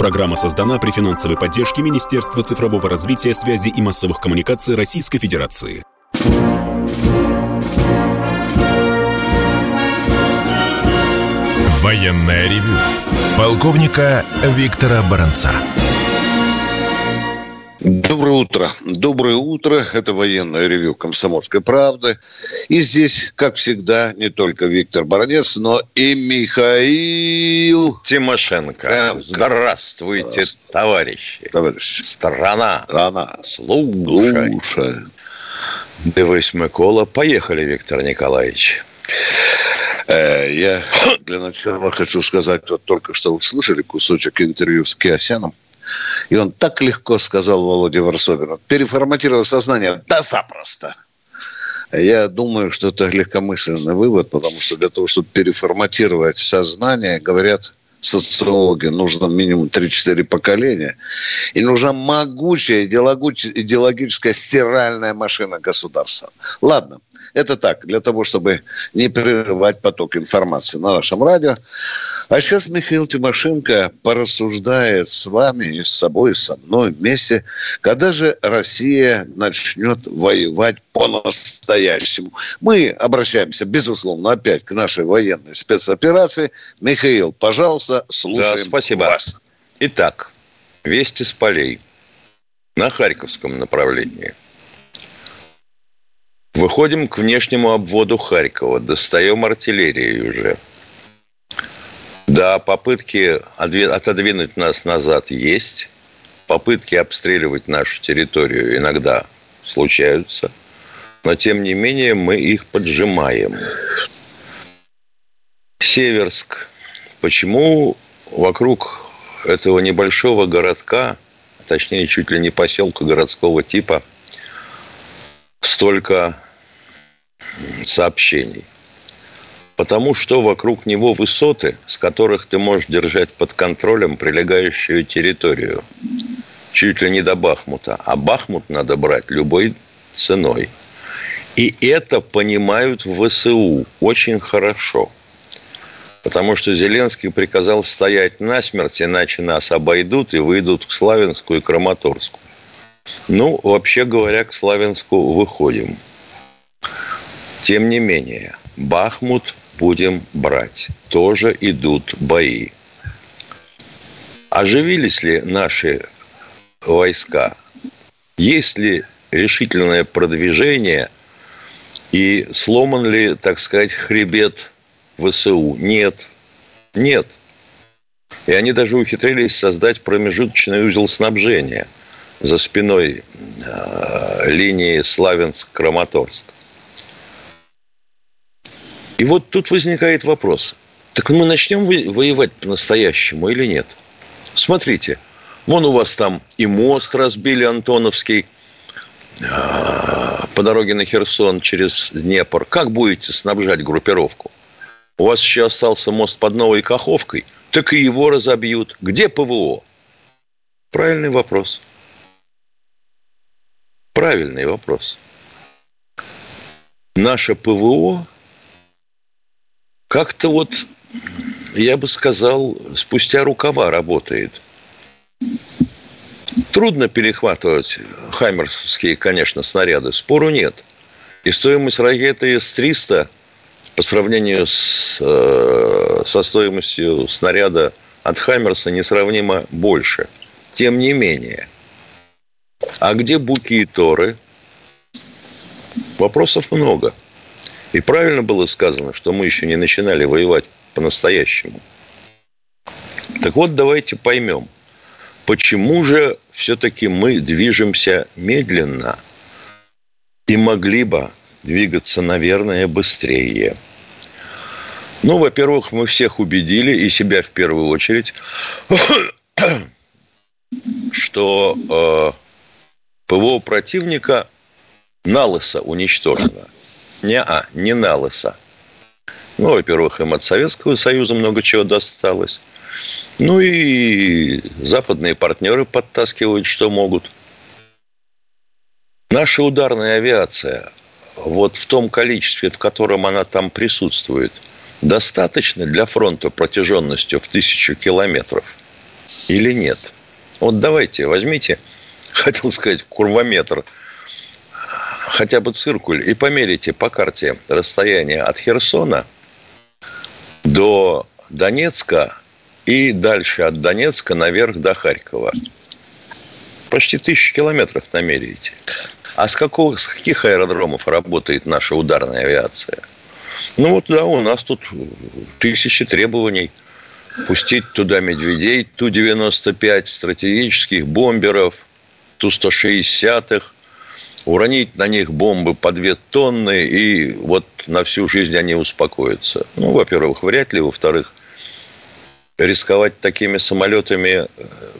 Программа создана при финансовой поддержке Министерства цифрового развития, связи и массовых коммуникаций Российской Федерации. Военная ревю. Полковника Виктора Баранца. Доброе утро. Доброе утро. Это военное ревю «Комсомольской правды». И здесь, как всегда, не только Виктор Баранец, но и Михаил Тимошенко. Здравствуйте, товарищи. Товарищ. Страна. Страна. Слушай. Слушай. Дивись, Микола. Поехали, Виктор Николаевич. Э, я для начала хочу сказать, вот только что вы слышали кусочек интервью с Киосяном. И он так легко сказал Володе Варсобину, переформатировал сознание, да запросто. Я думаю, что это легкомысленный вывод, потому что для того, чтобы переформатировать сознание, говорят социологи, нужно минимум 3-4 поколения. И нужна могучая идеологическая стиральная машина государства. Ладно, это так, для того, чтобы не прерывать поток информации на нашем радио. А сейчас Михаил Тимошенко порассуждает с вами и с собой, и со мной вместе, когда же Россия начнет воевать по-настоящему. Мы обращаемся, безусловно, опять к нашей военной спецоперации. Михаил, пожалуйста, слушаем да, спасибо. вас. Итак, вести с полей на Харьковском направлении – Выходим к внешнему обводу Харькова, достаем артиллерию уже. Да, попытки отодвинуть нас назад есть. Попытки обстреливать нашу территорию иногда случаются. Но, тем не менее, мы их поджимаем. Северск. Почему вокруг этого небольшого городка, точнее, чуть ли не поселка городского типа – столько сообщений. Потому что вокруг него высоты, с которых ты можешь держать под контролем прилегающую территорию. Чуть ли не до Бахмута. А Бахмут надо брать любой ценой. И это понимают в ВСУ очень хорошо. Потому что Зеленский приказал стоять насмерть, иначе нас обойдут и выйдут к Славянску и Краматорску. Ну, вообще говоря, к Славянску выходим. Тем не менее, Бахмут будем брать. Тоже идут бои. Оживились ли наши войска? Есть ли решительное продвижение и сломан ли, так сказать, хребет ВСУ? Нет. Нет. И они даже ухитрились создать промежуточный узел снабжения – за спиной э, линии Славянск-Краматорск. И вот тут возникает вопрос. Так мы начнем воевать по-настоящему или нет? Смотрите, вон у вас там и мост разбили Антоновский э, по дороге на Херсон через Днепр. Как будете снабжать группировку? У вас еще остался мост под Новой Каховкой, так и его разобьют. Где ПВО? Правильный вопрос. Правильный вопрос. Наше ПВО как-то вот, я бы сказал, спустя рукава работает. Трудно перехватывать хаймерские, конечно, снаряды, спору нет. И стоимость ракеты С-300 по сравнению с, э, со стоимостью снаряда от Хаймерса несравнимо больше. Тем не менее – а где буки и торы? Вопросов много. И правильно было сказано, что мы еще не начинали воевать по-настоящему. Так вот, давайте поймем, почему же все-таки мы движемся медленно и могли бы двигаться, наверное, быстрее. Ну, во-первых, мы всех убедили, и себя в первую очередь, что э, ПВО противника налысо уничтожено. Не, а, не налысо. Ну, во-первых, им от Советского Союза много чего досталось. Ну и западные партнеры подтаскивают, что могут. Наша ударная авиация, вот в том количестве, в котором она там присутствует, достаточно для фронта протяженностью в тысячу километров? или нет? Вот давайте, возьмите, хотел сказать, курвометр, хотя бы циркуль, и померите по карте расстояние от Херсона до Донецка и дальше от Донецка наверх до Харькова. Почти тысячу километров намеряете. А с, какого, с каких аэродромов работает наша ударная авиация? Ну вот да, у нас тут тысячи требований. Пустить туда медведей Ту-95, стратегических бомберов, Ту-160-х, уронить на них бомбы по две тонны, и вот на всю жизнь они успокоятся. Ну, во-первых, вряд ли. Во-вторых, рисковать такими самолетами э,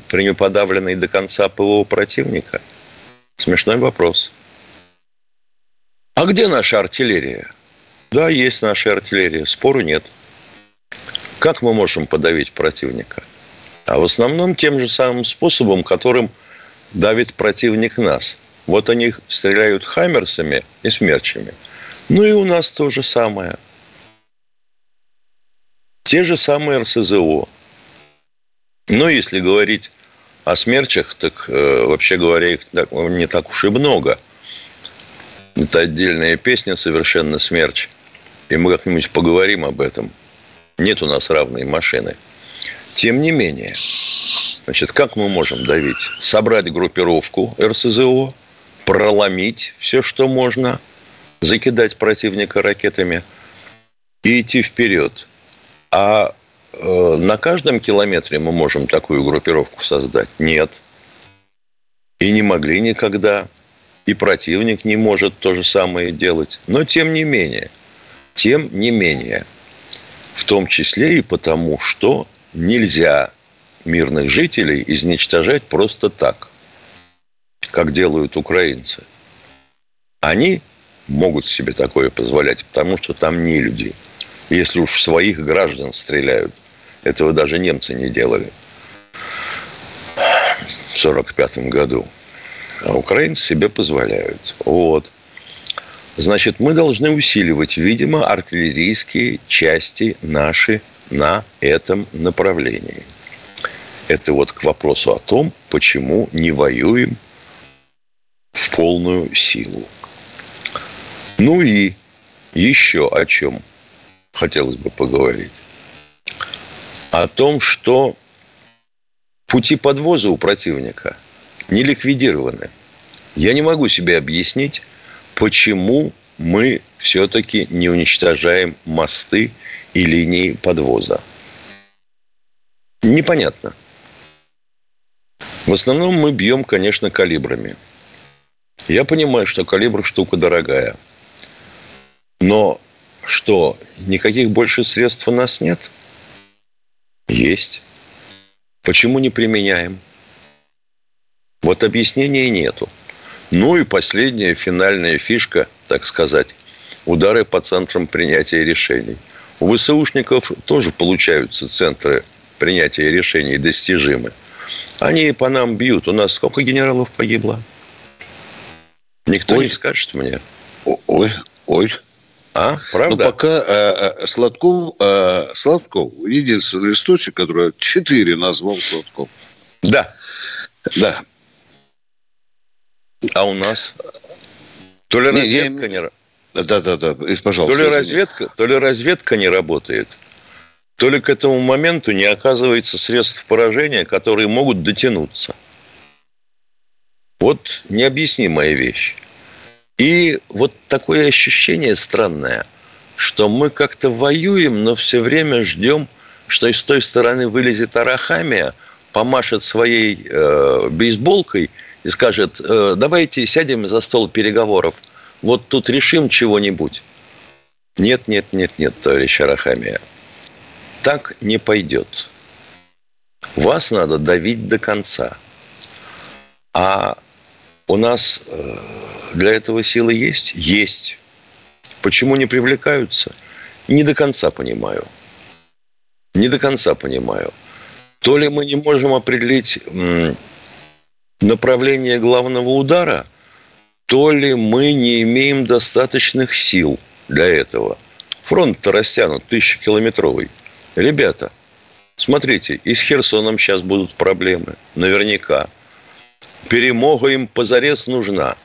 при неподавленной до конца ПВО противника? Смешной вопрос. А где наша артиллерия? Да, есть наша артиллерия, спору нет. Как мы можем подавить противника? А в основном тем же самым способом, которым давит противник нас. Вот они стреляют хаммерсами и смерчами. Ну и у нас то же самое – те же самые РСЗО. Но если говорить о смерчах, так э, вообще говоря, их не так уж и много. Это отдельная песня совершенно смерч. И мы как-нибудь поговорим об этом. Нет у нас равной машины. Тем не менее, значит, как мы можем давить? Собрать группировку РСЗО, проломить все, что можно, закидать противника ракетами и идти вперед. А на каждом километре мы можем такую группировку создать? Нет. И не могли никогда. И противник не может то же самое делать. Но тем не менее, тем не менее, в том числе и потому, что нельзя мирных жителей изничтожать просто так, как делают украинцы. Они могут себе такое позволять, потому что там не люди – если уж своих граждан стреляют. Этого даже немцы не делали в 1945 году. А украинцы себе позволяют. Вот. Значит, мы должны усиливать, видимо, артиллерийские части наши на этом направлении. Это вот к вопросу о том, почему не воюем в полную силу. Ну и еще о чем хотелось бы поговорить. О том, что пути подвоза у противника не ликвидированы. Я не могу себе объяснить, почему мы все-таки не уничтожаем мосты и линии подвоза. Непонятно. В основном мы бьем, конечно, калибрами. Я понимаю, что калибр штука дорогая. Но что, никаких больше средств у нас нет? Есть. Почему не применяем? Вот объяснения нету. Ну и последняя финальная фишка, так сказать, удары по центрам принятия решений. У ВСУшников тоже получаются центры принятия решений достижимы. Они по нам бьют. У нас сколько генералов погибло? Никто ой. не скажет мне. Ой, ой, а, правда? Но пока э, э, Сладков, э, Сладков, единственный листочек, который четыре назвал Сладков. Да. Да. А у нас? То ли не, разведка я... не... Да, да, да, пожалуйста. То ли, разведка, то ли разведка не работает, то ли к этому моменту не оказывается средств поражения, которые могут дотянуться. Вот необъяснимая вещь. И вот такое ощущение странное, что мы как-то воюем, но все время ждем, что из той стороны вылезет Арахамия, помашет своей э, бейсболкой и скажет, э, давайте сядем за стол переговоров, вот тут решим чего-нибудь. Нет, нет, нет, нет, товарищ Арахамия. Так не пойдет. Вас надо давить до конца. А у нас э, для этого силы есть? Есть. Почему не привлекаются? Не до конца понимаю. Не до конца понимаю. То ли мы не можем определить направление главного удара, то ли мы не имеем достаточных сил для этого. Фронт-то растянут тысячекилометровый. Ребята, Смотрите, и с Херсоном сейчас будут проблемы. Наверняка. Перемога им позарез нужна.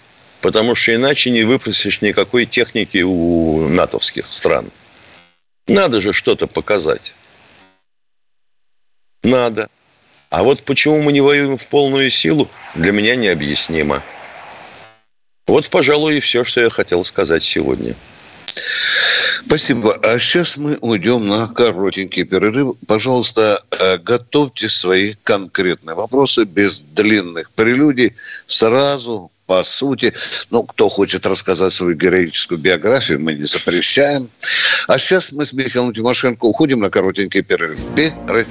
Потому что иначе не выпросишь никакой техники у натовских стран. Надо же что-то показать. Надо. А вот почему мы не воюем в полную силу, для меня необъяснимо. Вот, пожалуй, и все, что я хотел сказать сегодня. Спасибо. А сейчас мы уйдем на коротенький перерыв. Пожалуйста, э, готовьте свои конкретные вопросы без длинных прелюдий. Сразу по сути. Ну, кто хочет рассказать свою героическую биографию, мы не запрещаем. А сейчас мы с Михаилом Тимошенко уходим на коротенький перерыв. Перерыв.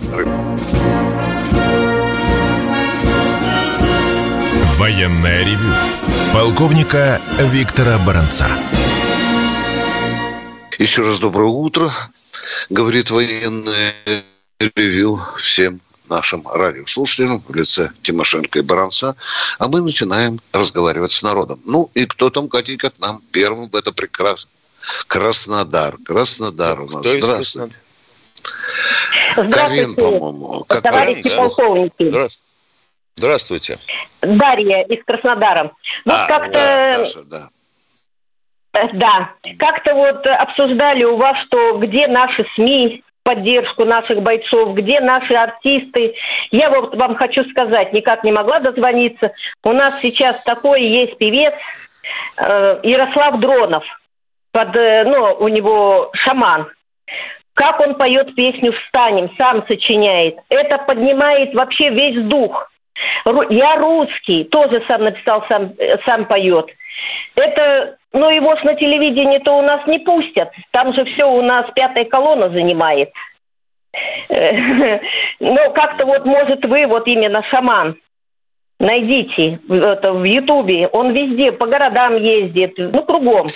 Военная ревю. Полковника Виктора Баранца. Еще раз доброе утро, говорит военное ревю всем нашим радиослушателям в лице Тимошенко и Баранца, а мы начинаем разговаривать с народом. Ну и кто там, Катенька, к нам первым в это прекрасно? Краснодар. Краснодар у нас. Кто Здравствуйте. Здравствуйте. Карин, по-моему. Как товарищи да? полковники. Здравствуйте. Здравствуйте. Дарья из Краснодара. Вот а, как-то... Да, Даша, да. Да, как-то вот обсуждали у вас, что где наши СМИ, поддержку наших бойцов, где наши артисты. Я вот вам хочу сказать, никак не могла дозвониться. У нас сейчас такой есть певец э, Ярослав Дронов. Под, э, ну, у него шаман. Как он поет песню «Встанем», сам сочиняет. Это поднимает вообще весь дух. Я русский, тоже сам написал, сам, э, сам поет. Это, ну его ж на телевидении-то у нас не пустят. Там же все у нас пятая колонна занимает. Ну, как-то вот, может, вы вот именно шаман. Найдите это в Ютубе. Он везде, по городам ездит, ну, кругом.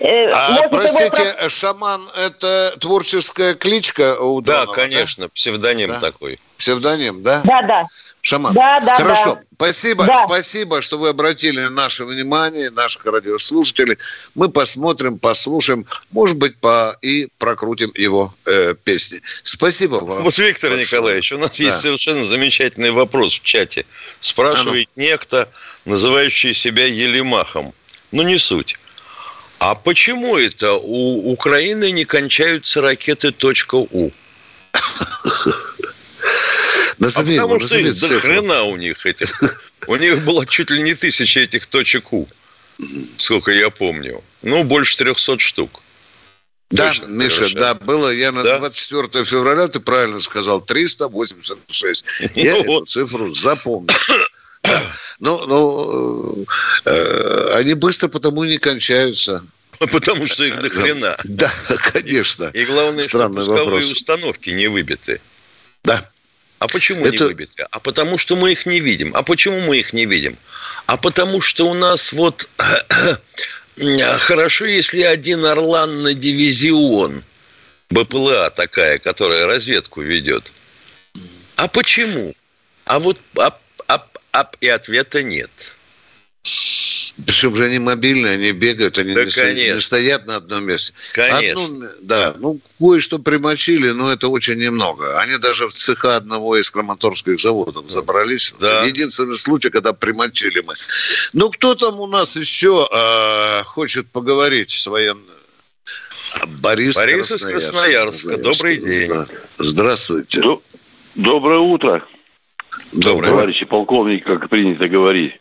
Э, а, Может, простите, его... шаман – это творческая кличка у Да, конечно, да? псевдоним да? такой. Псевдоним, да? Да, да. Шаман. Да, да, Хорошо. Да. Спасибо, да. спасибо, что вы обратили наше внимание, наших радиослушателей. Мы посмотрим, послушаем, может быть, по и прокрутим его э, песни. Спасибо вам. Вот, Виктор большое. Николаевич, у нас да. есть совершенно замечательный вопрос в чате. Спрашивает а ну. некто, называющий себя Елемахом. Ну, не суть. А почему это у Украины не кончаются ракеты .у? Назови, а потому что их до хрена у них этих. У них было чуть ли не тысяча этих точек У. Сколько я помню. Ну, больше 300 штук. Да, Точно, Миша, совершенно. да, было, я на да? 24 февраля, ты правильно сказал, 386. Я ну, эту цифру запомнил. Ну, ну, э, они быстро потому не кончаются. Потому что их до хрена. Да, конечно. И главное, Странный что пусковые вопрос. установки не выбиты. Да. А почему Это... не выбиты? А потому что мы их не видим. А почему мы их не видим? А потому что у нас вот хорошо, если один Орлан на дивизион, БПЛА такая, которая разведку ведет. А почему? А вот а, а, а, и ответа нет. Причем же они мобильные, они бегают, они да, не, конечно. не стоят на одном месте. Конечно. Одно, да, ну, кое-что примочили, но это очень немного. Они даже в цеха одного из краматорских заводов забрались. Да. Единственный случай, когда примочили мы. Ну, кто там у нас еще э, хочет поговорить с военным? Борис, Борис из Красноярска. Добрый день. Здравствуйте. Доброе утро. Доброе. Товарищи полковники, как принято говорить.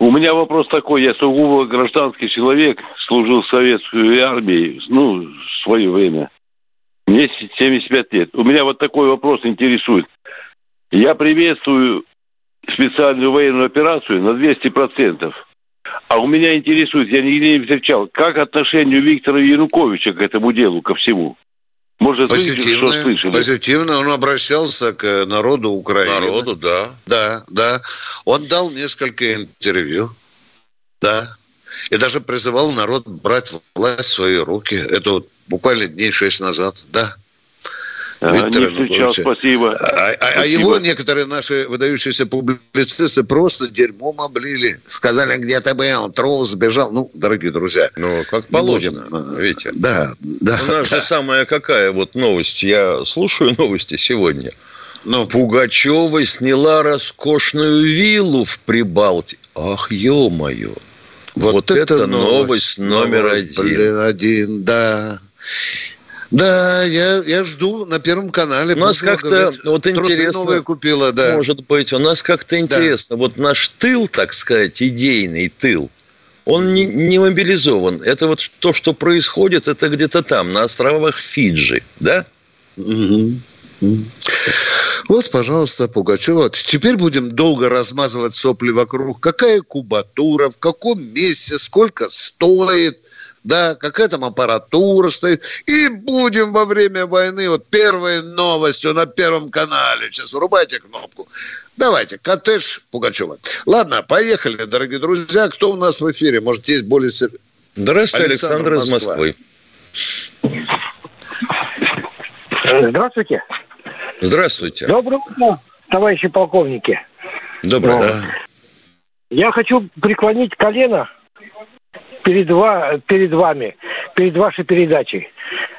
У меня вопрос такой. Я сугубо гражданский человек, служил в советской армии, ну, в свое время. Мне 75 лет. У меня вот такой вопрос интересует. Я приветствую специальную военную операцию на 200%. А у меня интересует, я нигде не встречал, как отношение Виктора Януковича к этому делу, ко всему? Может, позитивно, что слышали? Позитивно. Он обращался к народу Украины. Народу, да. Да, да. Он дал несколько интервью. Да. И даже призывал народ брать власть в свои руки. Это вот буквально дней шесть назад. Да. Виктор не встречал, спасибо. А, а, спасибо. а его некоторые наши выдающиеся публицисты просто дерьмом облили. Сказали, где ты был, трус, сбежал. Ну, дорогие друзья. Ну, как положено, будем. Витя. Да, да. У нас да. же самая какая вот новость. Я слушаю новости сегодня. Ну. Пугачева сняла роскошную виллу в Прибалтике. Ах, ё-моё. Вот, вот это, это новость, новость номер один. Блин, один, да. Да, я, я жду на Первом канале. У нас как-то вот интересно. новые купила, да. Может быть, у нас как-то интересно. Да. Вот наш тыл, так сказать, идейный тыл, он не, не мобилизован. Это вот то, что происходит, это где-то там, на островах Фиджи, да? Угу. Вот, пожалуйста, Пугачева. Теперь будем долго размазывать сопли вокруг. Какая кубатура, в каком месте, сколько стоит, да, какая там аппаратура стоит. И будем во время войны, вот первой новостью на Первом канале. Сейчас врубайте кнопку. Давайте, коттедж Пугачева. Ладно, поехали, дорогие друзья. Кто у нас в эфире? Может, есть более... Здравствуйте, Александр, Александр из Москвы. Здравствуйте. Здравствуйте. Доброе утро, товарищи полковники. Доброе. Да. Я хочу преклонить колено перед, ва, перед вами, перед вашей передачей.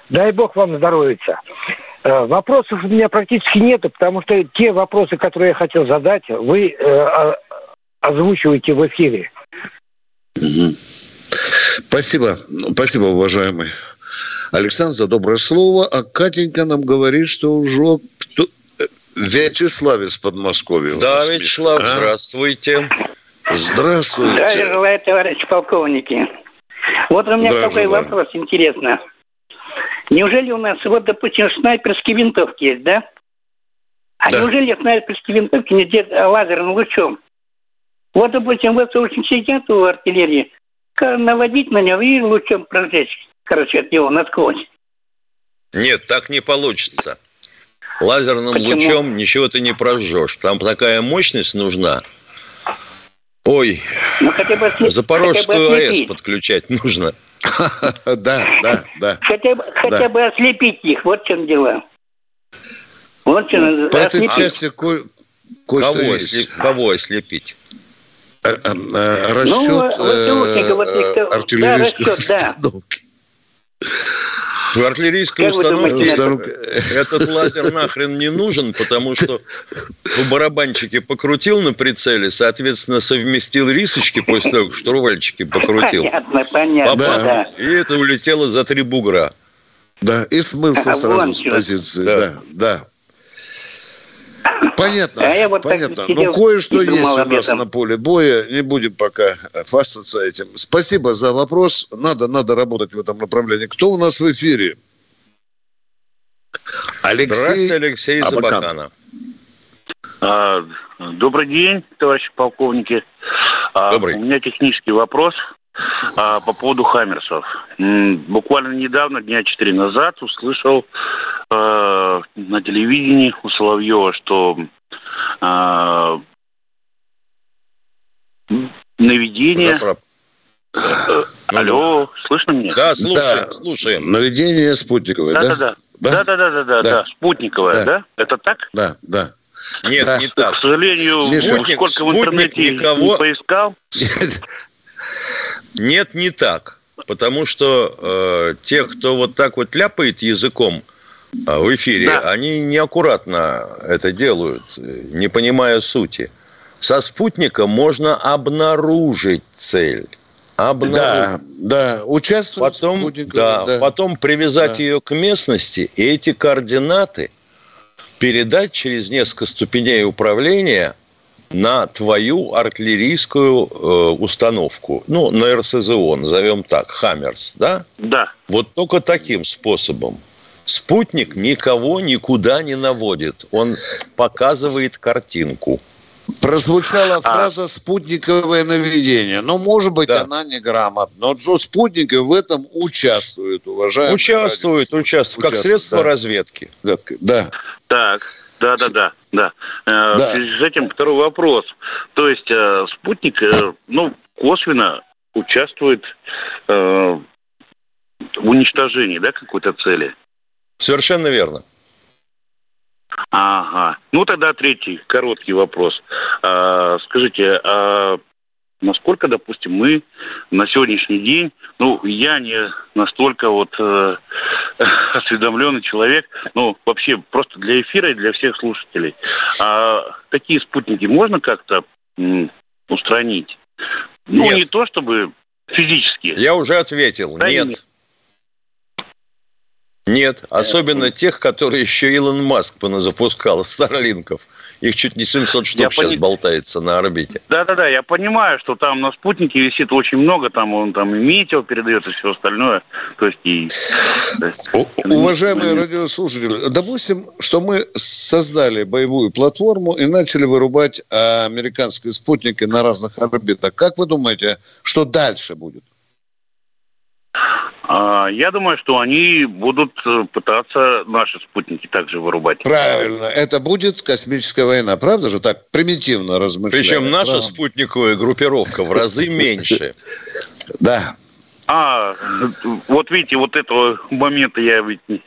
Дай бог вам здоровиться. Э, вопросов у меня практически нету, потому что те вопросы, которые я хотел задать, вы э, озвучиваете в эфире. Спасибо. Спасибо, уважаемый Александр, за доброе слово. А Катенька нам говорит, что уже кто... Вячеслав из Подмосковья. Да, Вячеслав, а? здравствуйте. Здравствуйте. Здравия желаю, товарищи полковники. Вот у меня такой желаю. вопрос интересный. Неужели у нас, вот, допустим, снайперские винтовки есть, да? А да. неужели снайперские винтовки не делают лазерным лучом? Вот, допустим, вот очень сидят у артиллерии, наводить на него и лучом прожечь короче, от него насквозь. Нет, так не получится. Лазерным Почему? лучом ничего ты не прожжешь. Там такая мощность нужна. Ой, ну, хотя бы ослеп... Запорожскую хотя бы АЭС подключать нужно. Да, да, да. Хотя бы, хотя бы ослепить их, вот в чем дело. Вот в чем По этой части кое Кого ослепить? Э, э, э, расчет ну, артиллерийской установки. В артиллерийской установке этот лазер нахрен не нужен, потому что в барабанчике покрутил на прицеле, соответственно, совместил рисочки после того, как штурвальчики покрутил. Понятно, понятно, да. И это улетело за три бугра. Да, и смылся сразу с позиции. Да, да. Понятно, а я вот понятно. Но ну, кое-что есть у нас на поле боя. Не будем пока фастаться этим. Спасибо за вопрос. Надо, надо работать в этом направлении. Кто у нас в эфире? Алексей, Здравствуйте, Алексей Абакан. А, добрый день, товарищи полковники. А, добрый. У меня технический вопрос а, по поводу Хаммерсов. Буквально недавно, дня четыре назад, услышал э, на телевидении у Соловьева, что э, наведение... Да, э, Алло, слышно меня? Да, слушаем, да. слушаем. Наведение спутниковое, да? Да, да, да. Да, да, да, да, да, спутниковое, да. да? Это так? Да, да. Нет, да. не так. К сожалению, спутник, сколько спутник в интернете никого... не поискал. Нет, не так. Потому что э, те, кто вот так вот ляпает языком э, в эфире, да. они неаккуратно это делают, не понимая сути. Со спутника можно обнаружить цель. Обнаружить. Да, да, участвовать потом, да, да, потом привязать да. ее к местности, и эти координаты передать через несколько ступеней управления на твою артиллерийскую э, установку, ну, на РСЗО, назовем так, Хаммерс, да? Да. Вот только таким способом. Спутник никого никуда не наводит. Он показывает картинку. Прозвучала а. фраза «спутниковое наведение». Но, может быть, да. она неграмотна. Но Джо спутники в этом участвуют, уважаемые. Участвуют, участвуют, как средство да. разведки. Да. Так. Да, да, да, да. Э, да. В связи с этим второй вопрос. То есть э, спутник, э, ну, косвенно участвует в уничтожении, да, какой-то цели? Совершенно верно. Ага. Ну, тогда третий короткий вопрос. А, скажите, а насколько, допустим, мы на сегодняшний день, ну, я не настолько вот э, осведомленный человек, ну, вообще просто для эфира и для всех слушателей. А такие спутники можно как-то м, устранить? Ну, нет. не то чтобы физически. Я уже ответил, да нет. Нет, особенно тех, которые еще Илон Маск запускал, Старлинков. Их чуть не 700 штук я сейчас пони... болтается на орбите. Да-да-да, я понимаю, что там на спутнике висит очень много, там он там и метео передает и все остальное. То есть и... Уважаемые радиослушатели, допустим, что мы создали боевую платформу и начали вырубать американские спутники на разных орбитах. Как вы думаете, что дальше будет? А, я думаю, что они будут э, пытаться наши спутники также вырубать. Правильно. Это будет космическая война. Правда же так примитивно размышляем? Причем наша Правда. спутниковая группировка в разы меньше. Да. А, вот видите, вот этого момента я ведь не,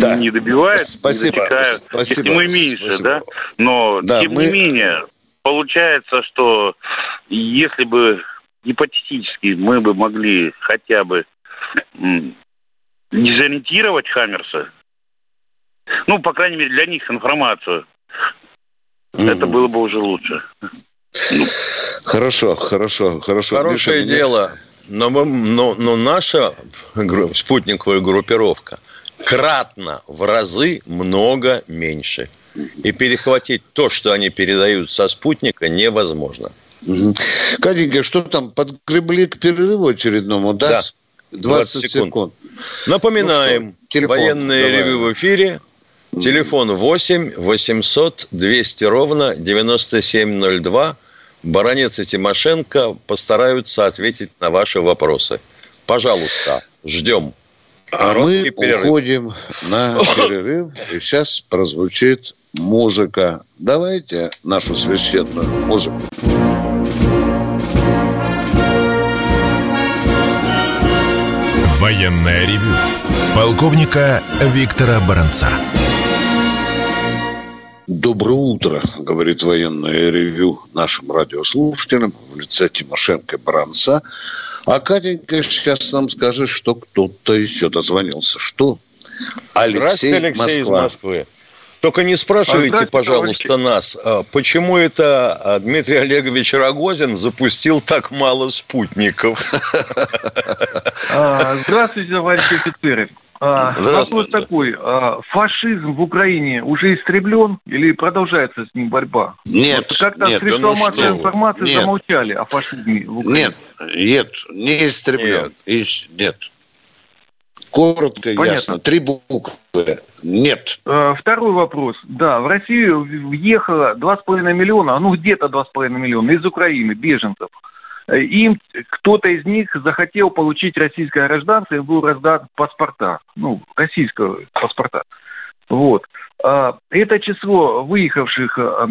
да. не добиваюсь. Спасибо. Не Спасибо. Если мы меньше, Спасибо. да? Но, да, тем мы... не менее, получается, что если бы гипотетически мы бы могли хотя бы дезориентировать Хаммерса, ну, по крайней мере, для них информацию, mm-hmm. это было бы уже лучше. Ну. Хорошо, хорошо, хорошо. Хорошее Миша, дело. Но, но, но наша спутниковая группировка кратно, в разы много меньше. И перехватить то, что они передают со спутника, невозможно. Угу. Катенька, что там, подгребли к перерыву очередному, да? Да. 20, 20 секунд. секунд. Напоминаем, ну военное давай. ревю в эфире. Телефон 8 800 200 ровно 9702. Баранец и Тимошенко постараются ответить на ваши вопросы. Пожалуйста, ждем. А мы перерыв. уходим на перерыв. И сейчас прозвучит музыка. Давайте нашу священную музыку. Военная ревю. Полковника Виктора Баранца. Доброе утро, говорит военное ревю нашим радиослушателям в лице Тимошенко и Баранца. А Катенька сейчас нам скажет, что кто-то еще дозвонился. Что? Алексей, Алексей Москва. из Москвы. Только не спрашивайте, пожалуйста, нас, а почему это а, Дмитрий Олегович Рогозин запустил так мало спутников? А, здравствуйте, товарищи офицеры. Вопрос такой. Фашизм в Украине уже истреблен или продолжается с ним борьба? Нет. Вот как-то нет, средства да ну массовой информации нет. замолчали о фашизме в Украине. Нет, нет, не истреблен. Нет. нет. Коротко, Понятно. ясно. Три буквы. Нет. Э, второй вопрос. Да, в Россию въехало 2,5 миллиона, ну где-то 2,5 миллиона из Украины, беженцев. Э, им кто-то из них захотел получить российское гражданство, и был раздан паспорта, ну, российского паспорта. Вот. А, это число выехавших э,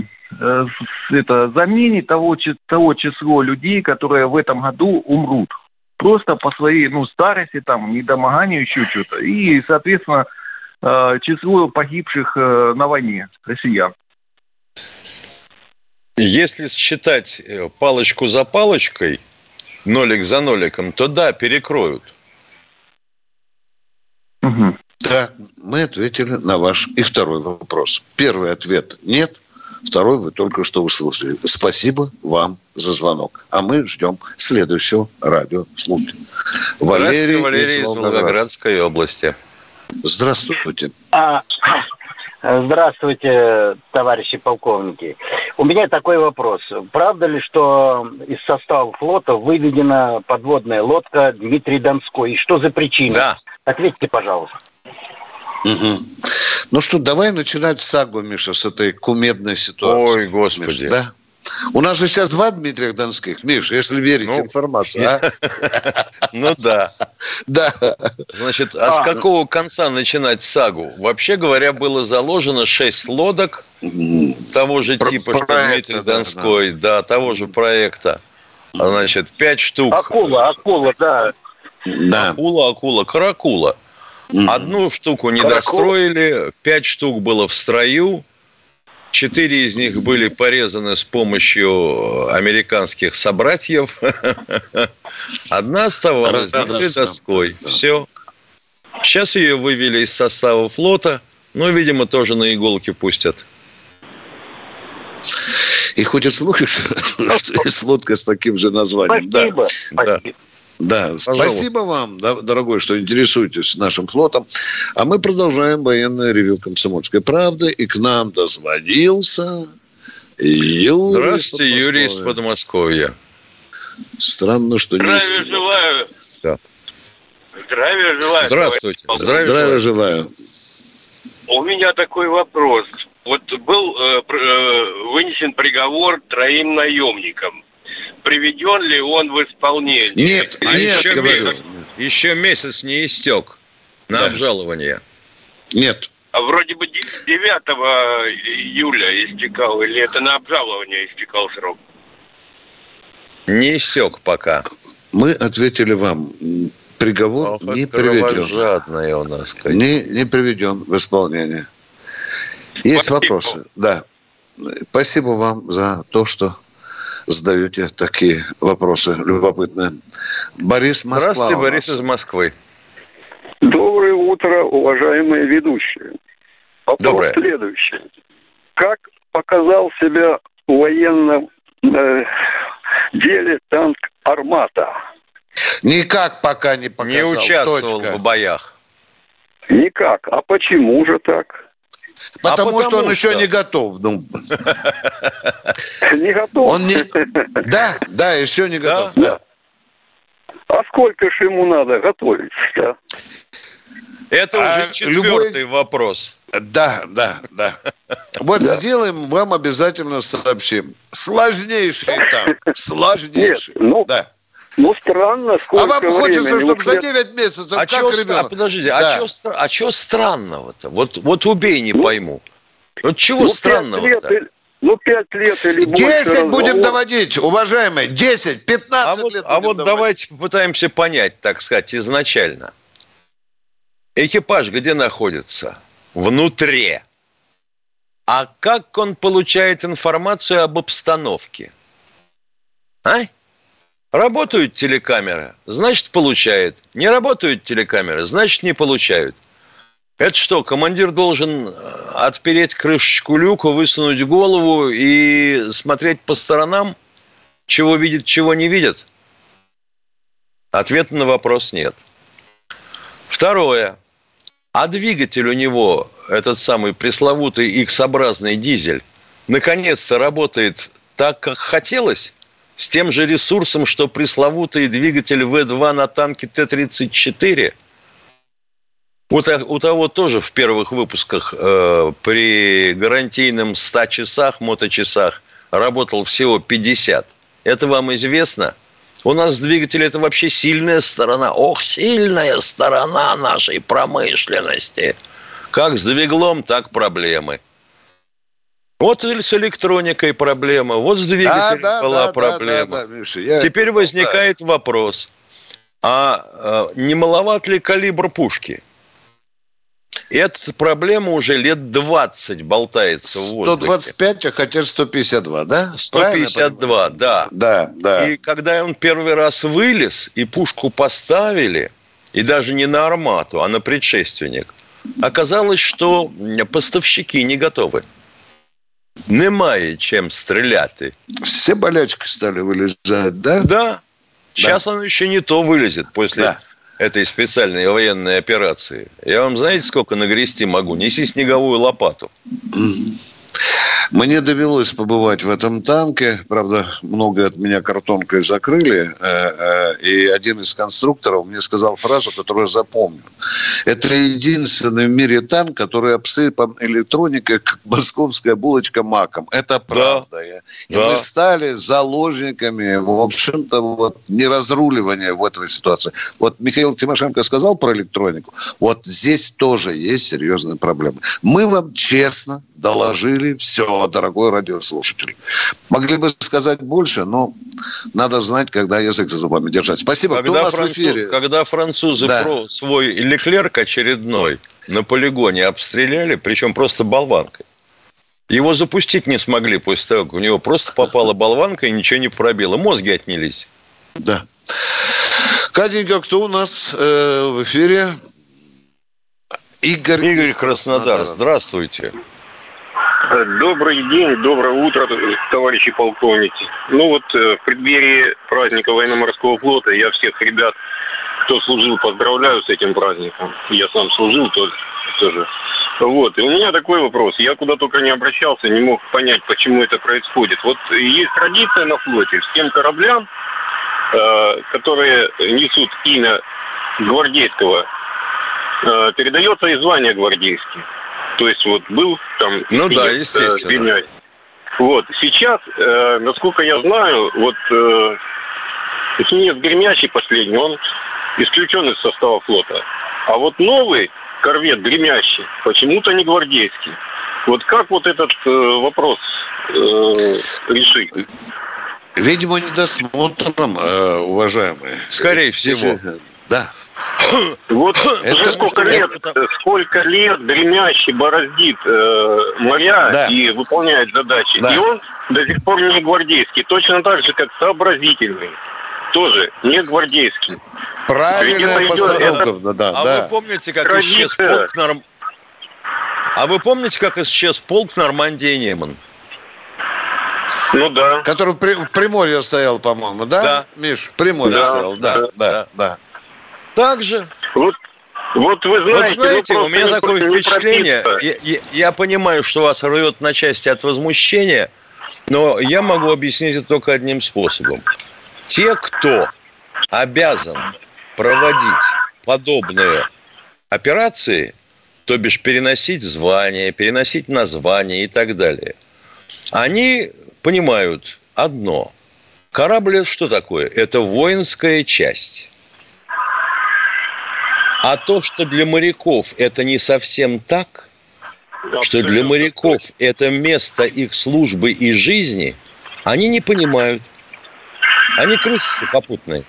это заменит того, того число людей, которые в этом году умрут просто по своей, ну, старости, там, недомоганию, еще что-то. И, соответственно, э, число погибших э, на войне россиян. Если считать э, палочку за палочкой, нолик за ноликом, то да, перекроют. Угу. Да, мы ответили на ваш и второй вопрос. Первый ответ – нет – Второй вы только что услышали. Спасибо вам за звонок. А мы ждем следующего радиослушателя. Валерий, Валерий из Волгоградской области. Здравствуйте. А, здравствуйте, товарищи полковники. У меня такой вопрос. Правда ли, что из состава флота выведена подводная лодка Дмитрий Донской? И что за причина? Да. Ответьте, пожалуйста. Угу. Ну что, давай начинать сагу, Миша, с этой кумедной ситуации. Ой, господи. Миша, да? У нас же сейчас два Дмитрия Донских, Миш, если верить ну, информации, а? Ну да. Да. Значит, а с какого конца начинать сагу? Вообще говоря, было заложено шесть лодок того же типа, что Дмитрий Донской, да, того же проекта. Значит, пять штук. Акула, акула, да. Да. Акула, акула, каракула. Одну штуку не достроили, пять штук было в строю, четыре из них были порезаны с помощью американских собратьев. Одна оставалась доской. Все. Сейчас ее вывели из состава флота, но, видимо, тоже на иголки пустят. И ходят слухи, что есть лодка с таким же названием. Спасибо. Да. Спасибо. Да, спасибо вам, дорогой, что интересуетесь нашим флотом. А мы продолжаем военное ревю «Комсомольской правды». И к нам дозвонился Юрий Здравствуйте, из Юрий из Подмосковья. Странно, что не... Здравия желаю. Да. Здравия желаю. Здравствуйте. Здравия, Здравия желаю. У меня такой вопрос. Вот был э, э, вынесен приговор троим наемникам приведен ли он в исполнение. Нет, а нет, еще, говорю. Месяц, еще месяц не истек на да. обжалование. Нет. А вроде бы 9 июля истекал, или это на обжалование истекал срок? Не истек пока. Мы ответили вам. Приговор Ох, не приведен. Жадные у нас. Не, не приведен в исполнение. Есть Спасибо. вопросы? Да. Спасибо вам за то, что задаете такие вопросы любопытные. Борис Москва. Здравствуйте, Борис из Москвы. Доброе утро, уважаемые ведущие. Вопрос Доброе. следующий. Как показал себя в военном э, деле танк «Армата»? Никак пока не показал. Не участвовал Точка. в боях. Никак. А почему же так? Потому, а потому что он что... еще не готов. Ну. Не готов? Он не... Да, да, еще не готов. Да? А сколько же ему надо готовиться? Это а уже четвертый любой... вопрос. Да, да, да. Вот да. сделаем, вам обязательно сообщим. Сложнейший танк. Сложнейший. Нет, ну, да. Ну, странно, сколько А вам хочется, чтобы за 9 месяцев, а как чё, ребенок? А, подождите, а да. а что а чё странного-то? Вот, вот убей, не ну, пойму. Вот чего ну, странного-то? Ну, пять лет или больше. Десять будем доводить, уважаемые. Десять, пятнадцать а вот, лет А вот доводить. давайте попытаемся понять, так сказать, изначально. Экипаж где находится? Внутри. А как он получает информацию об обстановке? А? Работают телекамеры, значит, получают. Не работают телекамеры, значит, не получают. Это что, командир должен э, отпереть крышечку люка, высунуть голову и смотреть по сторонам, чего видит, чего не видит? Ответа на вопрос нет. Второе. А двигатель у него, этот самый пресловутый X-образный дизель, наконец-то работает так, как хотелось? С тем же ресурсом, что пресловутый двигатель В-2 на танке Т-34. У, у того тоже в первых выпусках э, при гарантийном 100 часах, моточасах, работал всего 50. Это вам известно? У нас двигатель – это вообще сильная сторона. Ох, сильная сторона нашей промышленности. Как с двиглом, так проблемы – вот с электроникой проблема, вот с двигателем да, да, была да, проблема. Да, да, да, Миша, я... Теперь возникает да. вопрос, а, а не маловат ли калибр пушки? Эта проблема уже лет 20 болтается в воздухе. 125, а хотя 152, да? 152, да. Да, да. И когда он первый раз вылез, и пушку поставили, и даже не на армату, а на предшественник, оказалось, что поставщики не готовы. Немає чим стріляти. Все болячки стали вылезать, да? Да. Сейчас да. он еще не то вылезет после да. этой специальной военной операции. Я вам знаете, сколько нагрести могу? Неси снеговую лопату. Мне довелось побывать в этом танке. Правда, много от меня картонкой закрыли. Э, э, и один из конструкторов мне сказал фразу, которую я запомнил. Это единственный в мире танк, который обсыпан электроникой, как московская булочка маком. Это правда. Да. И да. мы стали заложниками, в общем-то, вот, неразруливания в этой ситуации. Вот Михаил Тимошенко сказал про электронику. Вот здесь тоже есть серьезные проблемы. Мы вам честно доложили все дорогой радиослушатель. Могли бы сказать больше, но надо знать, когда язык за зубами держать. Спасибо. Когда, Кто у нас француз, в эфире? когда французы да. про свой Леклерк очередной на полигоне обстреляли, причем просто болванкой. Его запустить не смогли после того, как у него просто попала болванка и ничего не пробило. Мозги отнялись. Да. Катенька, кто у нас э, в эфире? Игорь, Игорь Краснодар. Здравствуйте. Добрый день, доброе утро, товарищи полковники. Ну вот э, в преддверии праздника военно-морского флота я всех ребят, кто служил, поздравляю с этим праздником. Я сам служил тоже. тоже. Вот, и у меня такой вопрос. Я куда только не обращался, не мог понять, почему это происходит. Вот есть традиция на флоте, всем кораблям, э, которые несут имя гвардейского, э, передается и звание гвардейский. То есть вот был там... Ну да, естественно. Э, вот, сейчас, э, насколько я знаю, вот э, Синец Гремящий последний, он исключен из состава флота. А вот новый корвет гремящий, почему-то не гвардейский. Вот как вот этот э, вопрос э, решить? Видимо, недосмотром, э, уважаемые. Скорее всего. Да. Вот это, сколько лет, это... сколько лет дремящий бороздит э, моря да. и выполняет задачи. Да. И он до сих пор не гвардейский. Точно так же, как сообразительный тоже не гвардейский. Правильная постановка, это... да, А да. вы помните, как Традиция. исчез полк Норм... А вы помните, как исчез полк Нормандия Неман? Ну да. Который в Приморье стоял, по-моему, да? Да. Миш, в Приморье да, стоял, да, да, да, да. Так же. Вот вот вы знаете, вот знаете у меня такое впечатление, я, я, я понимаю, что вас рвет на части от возмущения, но я могу объяснить это только одним способом. Те, кто обязан проводить подобные операции, то бишь переносить звание, переносить название и так далее, они понимают одно. Корабль – что такое? Это воинская часть. А то, что для моряков это не совсем так, что для моряков это место их службы и жизни, они не понимают. Они крысы сухопутные.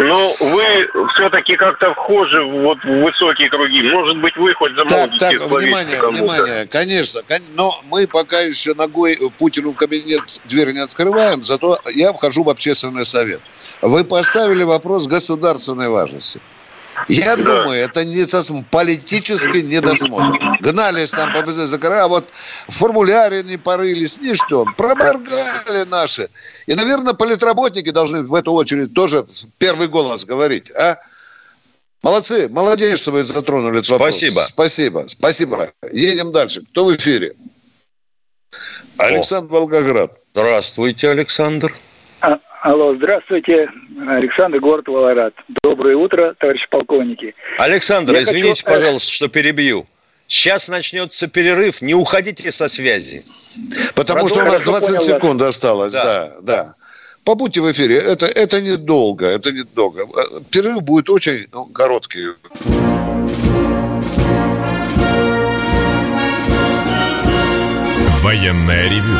Ну, вы все-таки как-то вхожи вот в высокие круги. Может быть, вы хоть замолвите Так, так, внимание, внимание, конечно. Но мы пока еще ногой Путину в кабинет дверь не открываем, зато я вхожу в общественный совет. Вы поставили вопрос государственной важности. Я да. думаю, это не совсем политический недосмотр. Гнались там по закора, а вот в формуляре не порылись, ни что. Проморгали наши. И, наверное, политработники должны в эту очередь тоже первый голос говорить, а? Молодцы, молодец, что вы затронули этот вопрос. Спасибо. Спасибо, спасибо. Едем дальше. Кто в эфире? Александр О. Волгоград. Здравствуйте, Александр. Алло, здравствуйте, Александр, город Волгоград. Доброе утро, товарищи полковники. Александр, Я извините, хочу... пожалуйста, что перебью. Сейчас начнется перерыв, не уходите со связи. Потому Продолжим. что у нас 20 секунд вас. осталось, да, да. да. Побудьте в эфире, это, это недолго, это недолго. Перерыв будет очень ну, короткий. Военная ревю.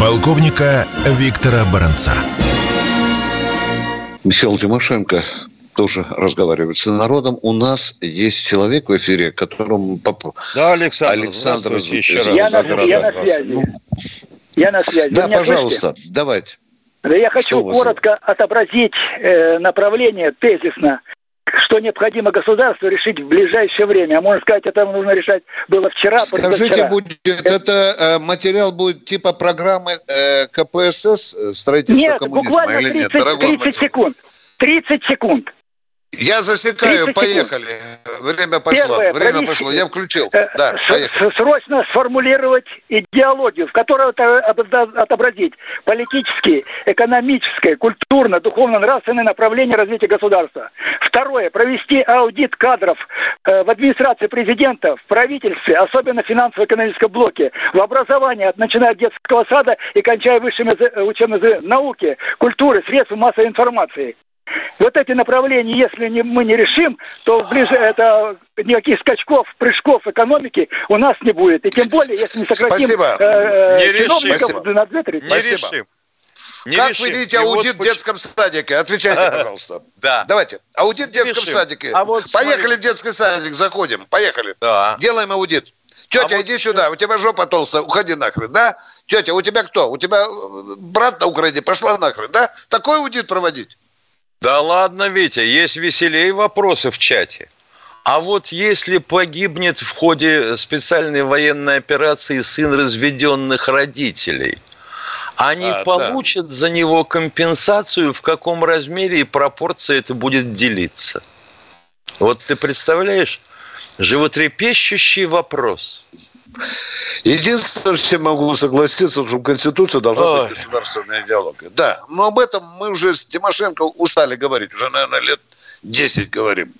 Полковника Виктора Баранца. Михаил Тимошенко тоже разговаривает с народом. У нас есть человек в эфире, которому... Да, Александр, Александр еще раз. Я, на, я на связи. Я на связи. Да, пожалуйста, слышите? давайте. Да я хочу коротко отобразить э, направление тезисно, что необходимо государству решить в ближайшее время. А можно сказать, это нужно решать было вчера, Скажите, будет, это, э, материал будет типа программы э, КПСС э, строительства нет, коммунизма буквально 30, или нет? 30 секунд. 30 секунд. Я засекаю, поехали. Время пошло. Первое, Время провести, пошло. Я включил. Э, да, поехали. Срочно сформулировать идеологию, в которой отобразить политические, экономическое, культурно, духовно-нравственное направление развития государства. Второе. Провести аудит кадров э, в администрации президента, в правительстве, особенно в финансово-экономическом блоке, в образовании, начиная от детского сада и кончая высшими учебными науки, культуры, средств массовой информации. Вот эти направления, если не, мы не решим, то ближе это никаких скачков, прыжков экономики у нас не будет. И тем более, если не сократим Спасибо. Э, э, не чиновников Спасибо. на 2 Не Спасибо. решим. Не как решим. вы видите аудит вот в детском садике? Отвечайте, пожалуйста. Да. Давайте. Аудит в детском решим. садике. А вот Поехали смотри. в детский садик, заходим. Поехали. Да. Делаем аудит. Тетя, а иди вот... сюда, у тебя жопа толстая, уходи нахрен, да? Тетя, у тебя кто? У тебя э, брат на Украине, пошла нахрен, да? Такой аудит проводить? Да ладно, Витя, есть веселее вопросы в чате. А вот если погибнет в ходе специальной военной операции сын разведенных родителей, они а, получат да. за него компенсацию, в каком размере и пропорции это будет делиться? Вот ты представляешь? Животрепещущий вопрос. Единственное, с чем могу согласиться, что Конституция должна Ой. быть государственная идеология. Да, но об этом мы уже с Тимошенко устали говорить. Уже, наверное, лет 10 говорим.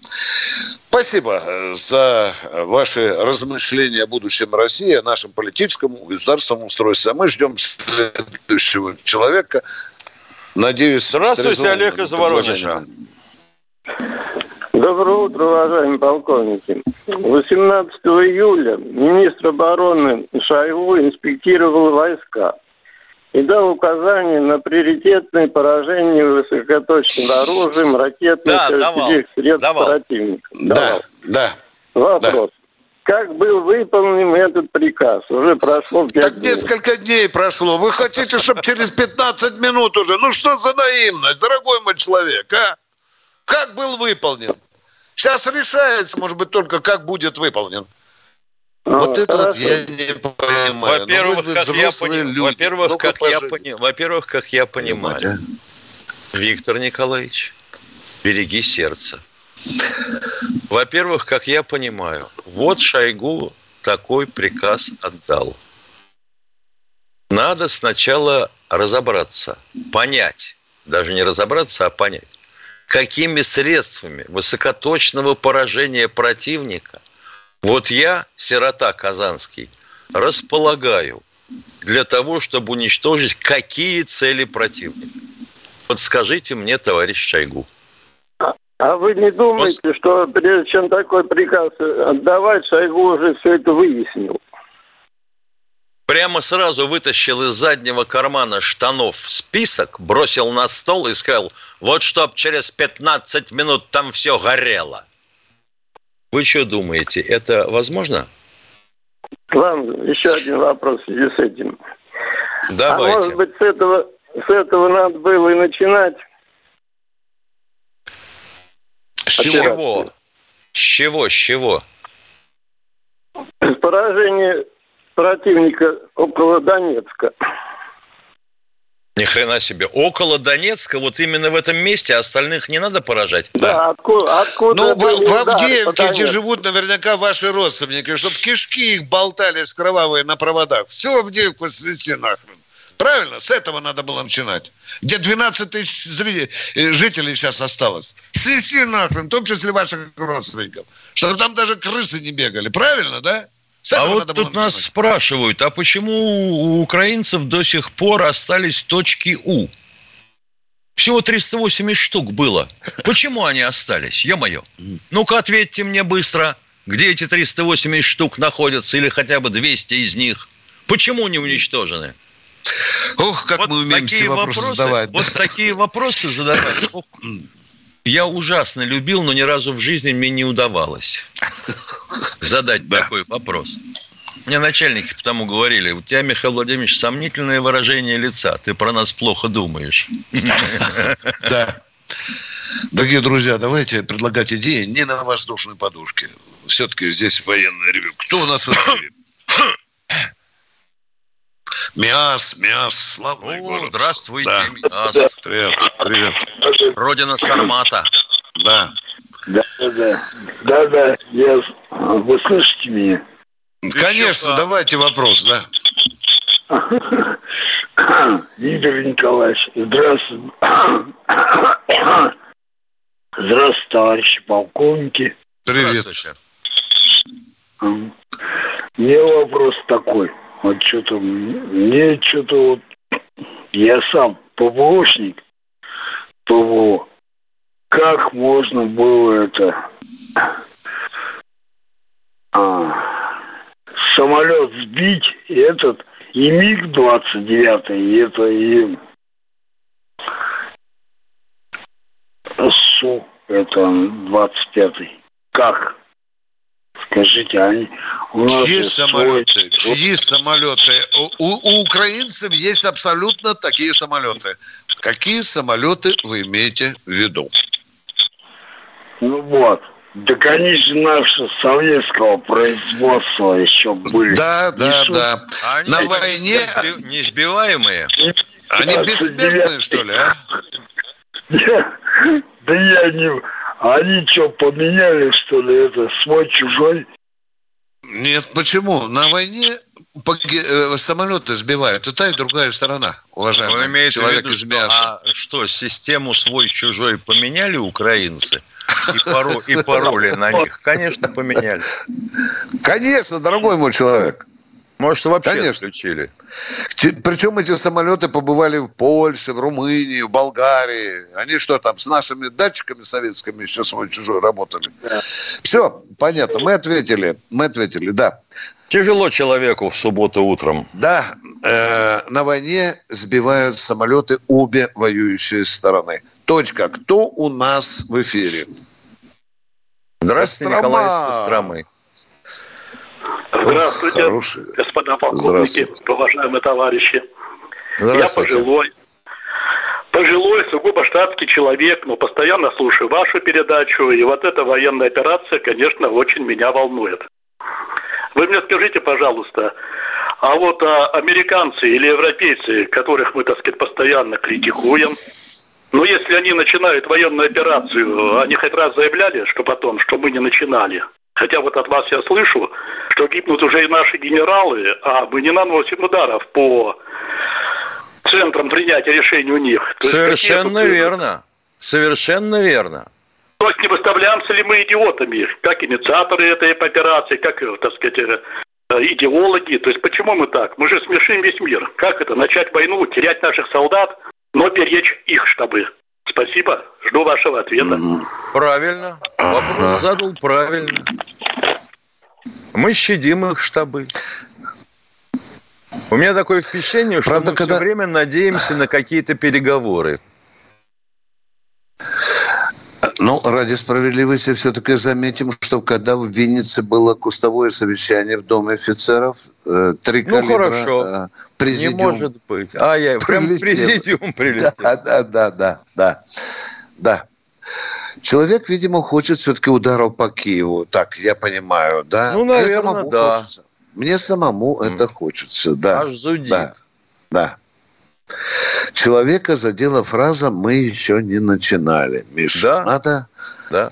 Спасибо э, за ваши размышления о будущем России, о нашем политическом, государственном устройстве. А мы ждем следующего человека. Надеюсь, Здравствуйте, Олег из Воронежа. Доброе утро, уважаемые полковники. 18 июля министр обороны Шойгу инспектировал войска и дал указания на приоритетное поражение высокоточным оружием, ракетных да, и средств давал. противника. Давал. Да, да. Вопрос. Да. Как был выполнен этот приказ? Уже прошло 5 Так дней. несколько дней прошло. Вы хотите, чтобы через 15 минут уже? Ну что за наивность, дорогой мой человек, а? Как был выполнен? Сейчас решается, может быть, только как будет выполнен. А, вот это вот я не понимаю. Во-первых, ну, как, я пони... во-первых, как, я пони... во-первых, как я понимаю, Понимаете? Виктор Николаевич, береги сердце. Во-первых, как я понимаю, вот Шойгу такой приказ отдал. Надо сначала разобраться, понять, даже не разобраться, а понять, какими средствами высокоточного поражения противника вот я, сирота Казанский, располагаю для того, чтобы уничтожить какие цели противника. Подскажите мне, товарищ Шойгу. А вы не думаете, Пос... что прежде чем такой приказ отдавать, Шойгу уже все это выяснил? Прямо сразу вытащил из заднего кармана штанов список, бросил на стол и сказал, вот чтоб через 15 минут там все горело. Вы что думаете, это возможно? Ладно, еще один вопрос в связи с этим. Давайте. А может быть, с этого, с этого надо было и начинать? С чего? С чего? С чего? С поражения противника около Донецка. Ни хрена себе. Около Донецка, вот именно в этом месте, остальных не надо поражать? Да, да. откуда, откуда Ну, в, в Авдеевке, где живут наверняка ваши родственники, чтобы кишки их болтались кровавые на проводах. Все Авдеевку свести нахрен. Правильно? С этого надо было начинать. Где 12 тысяч э, жителей сейчас осталось. Свести нахрен, в том числе ваших родственников. Чтобы там даже крысы не бегали. Правильно, да? А вот тут нас спрашивают, а почему у украинцев до сих пор остались точки У? Всего 380 штук было. Почему они остались? Ё-моё. Ну-ка ответьте мне быстро, где эти 380 штук находятся, или хотя бы 200 из них. Почему не уничтожены? Ох, как вот мы умеем такие вопросы, вопросы задавать. Вот такие вопросы задавать. Я ужасно любил, но ни разу в жизни мне не удавалось задать да. такой вопрос. Мне начальники потому говорили, у тебя, Михаил Владимирович, сомнительное выражение лица. Ты про нас плохо думаешь. Да. Дорогие друзья, давайте предлагать идеи не на воздушной подушке. Все-таки здесь военное ревю. Кто у нас в эфире? Миас, Миас, славный О, город. Здравствуйте, да. Миас. Привет, привет. Родина Сармата. Да. Да, да, да, да, я, вы слышите меня? Конечно, давайте вопрос, да. Игорь Николаевич, здравствуйте. Здравствуйте, товарищи полковники. Привет. Мне вопрос такой. Вот что-то мне что-то вот я сам ПВОшник, ПВО, как можно было это а, самолет сбить, и этот и МиГ-29, и это и Су, это 25-й. Как? Скажите, они... У нас чьи самолеты? Свой... Чьи самолеты? У, у украинцев есть абсолютно такие самолеты. Какие самолеты вы имеете в виду? Ну вот. Да, конечно, наши советского производства еще были. Да, да, Еще... да. Они На войне... Не сбиваемые? Они бессмертные, что ли, а? Да я не... Они что, поменяли, что ли, это свой-чужой? Нет, почему? На войне э, самолеты сбивают и та, и другая сторона, уважаемый Он имеет человек виду, из мяса. Что, а что, систему свой-чужой поменяли украинцы? И, паро, и пароли на них? Конечно, поменяли. Конечно, дорогой мой человек. Может, вообще Конечно. отключили. Причем эти самолеты побывали в Польше, в Румынии, в Болгарии. Они что там, с нашими датчиками советскими еще свой-чужой работали? Да. Все, понятно. Мы ответили. Мы ответили, да. Тяжело человеку в субботу утром. Да, э, на войне сбивают самолеты обе воюющие стороны. Точка. Кто у нас в эфире? Здравствуйте, Кострома. Николай из Костромы. Здравствуйте, Хороший. господа полковники, уважаемые товарищи. Я пожилой, пожилой, сугубо штатский человек, но постоянно слушаю вашу передачу, и вот эта военная операция, конечно, очень меня волнует. Вы мне скажите, пожалуйста, а вот а, американцы или европейцы, которых мы, так сказать, постоянно критикуем, ну, если они начинают военную операцию, они хоть раз заявляли, что потом, что мы не начинали? Хотя вот от вас я слышу, что гибнут уже и наши генералы, а мы не наносим ударов по центрам принятия решений у них. То Совершенно верно. Совершенно верно. То есть не выставляемся ли мы идиотами, как инициаторы этой операции, как, э, так сказать, э, идеологи. То есть почему мы так? Мы же смешим весь мир. Как это? Начать войну, терять наших солдат, но беречь их штабы. Спасибо. Жду вашего ответа. Правильно. Вопрос задал правильно. Мы щадим их штабы. У меня такое впечатление, что Правда, мы когда... все время надеемся на какие-то переговоры. Ну, ради справедливости все-таки заметим, что когда в Виннице было кустовое совещание в Доме офицеров, э, три Ну, хорошо. Э, президиум... Не может быть. А, я прям президиум прилетел. Да, да, да, да, да. да. Человек, видимо, хочет все-таки ударов по Киеву. Так, я понимаю, да? Ну, наверное, да. Хочется. Мне самому mm. это хочется, да. Аж зудит. Да, да. Человека задела фраза «мы еще не начинали». Миша, да? надо... Да.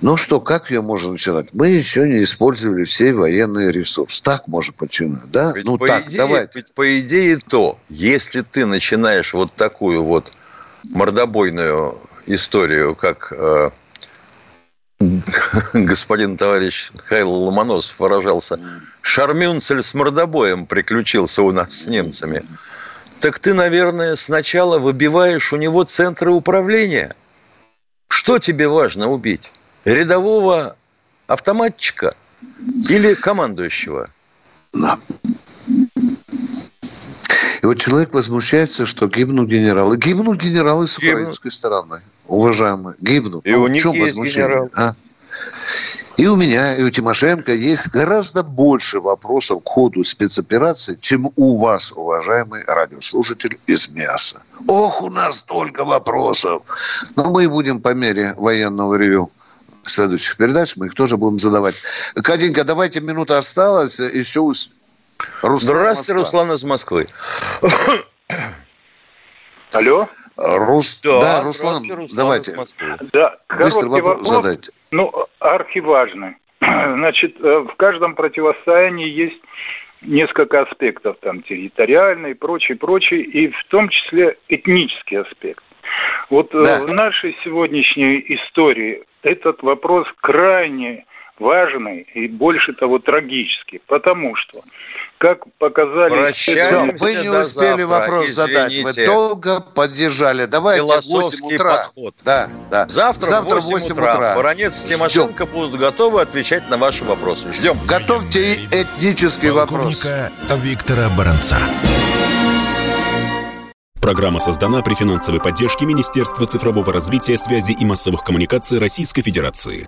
Ну что, как ее можно начинать? Мы еще не использовали все военные ресурсы. Так можно починать, да? Ведь ну по так, идее, давай. Ведь по идее то, если ты начинаешь вот такую вот мордобойную историю, как э, господин товарищ Михаил Ломоносов выражался, шармюнцель с мордобоем приключился у нас с немцами – так ты, наверное, сначала выбиваешь у него центры управления. Что тебе важно убить? Рядового автоматчика или командующего? Да. И вот человек возмущается, что гибнут генералы. Гибнут генералы с гибнут. украинской стороны, уважаемые. Гибнут. И ну, у них есть возмущение? генерал. А? И у меня, и у Тимошенко есть гораздо больше вопросов к ходу спецоперации, чем у вас, уважаемый радиослушатель из мяса. Ох, у нас столько вопросов. Но мы будем по мере военного ревю следующих передач, мы их тоже будем задавать. Катенька, давайте минута осталась. Еще Руслан Здравствуйте, Москва. Руслан из Москвы. Алло. Рус... Да, да Руслан, Руслан, давайте. Да, Быстро вопрос, вопрос задайте. Ну, архиважный. Значит, э, в каждом противостоянии есть несколько аспектов, там, территориальный, прочий, прочий, и в том числе этнический аспект. Вот э, да. в нашей сегодняшней истории этот вопрос крайне важный и больше того трагический, потому что как показали... Прощаемся мы не успели завтра, вопрос извините. задать. Мы долго поддержали. Давайте в 8 утра. Подход. Да, да. Завтра, завтра в 8 утра. утра. Баранец и Тимошенко Ждем. будут готовы отвечать на ваши вопросы. Ждем. Готовьте этнический вопрос. Виктора Баранца. Программа создана при финансовой поддержке Министерства цифрового развития, связи и массовых коммуникаций Российской Федерации.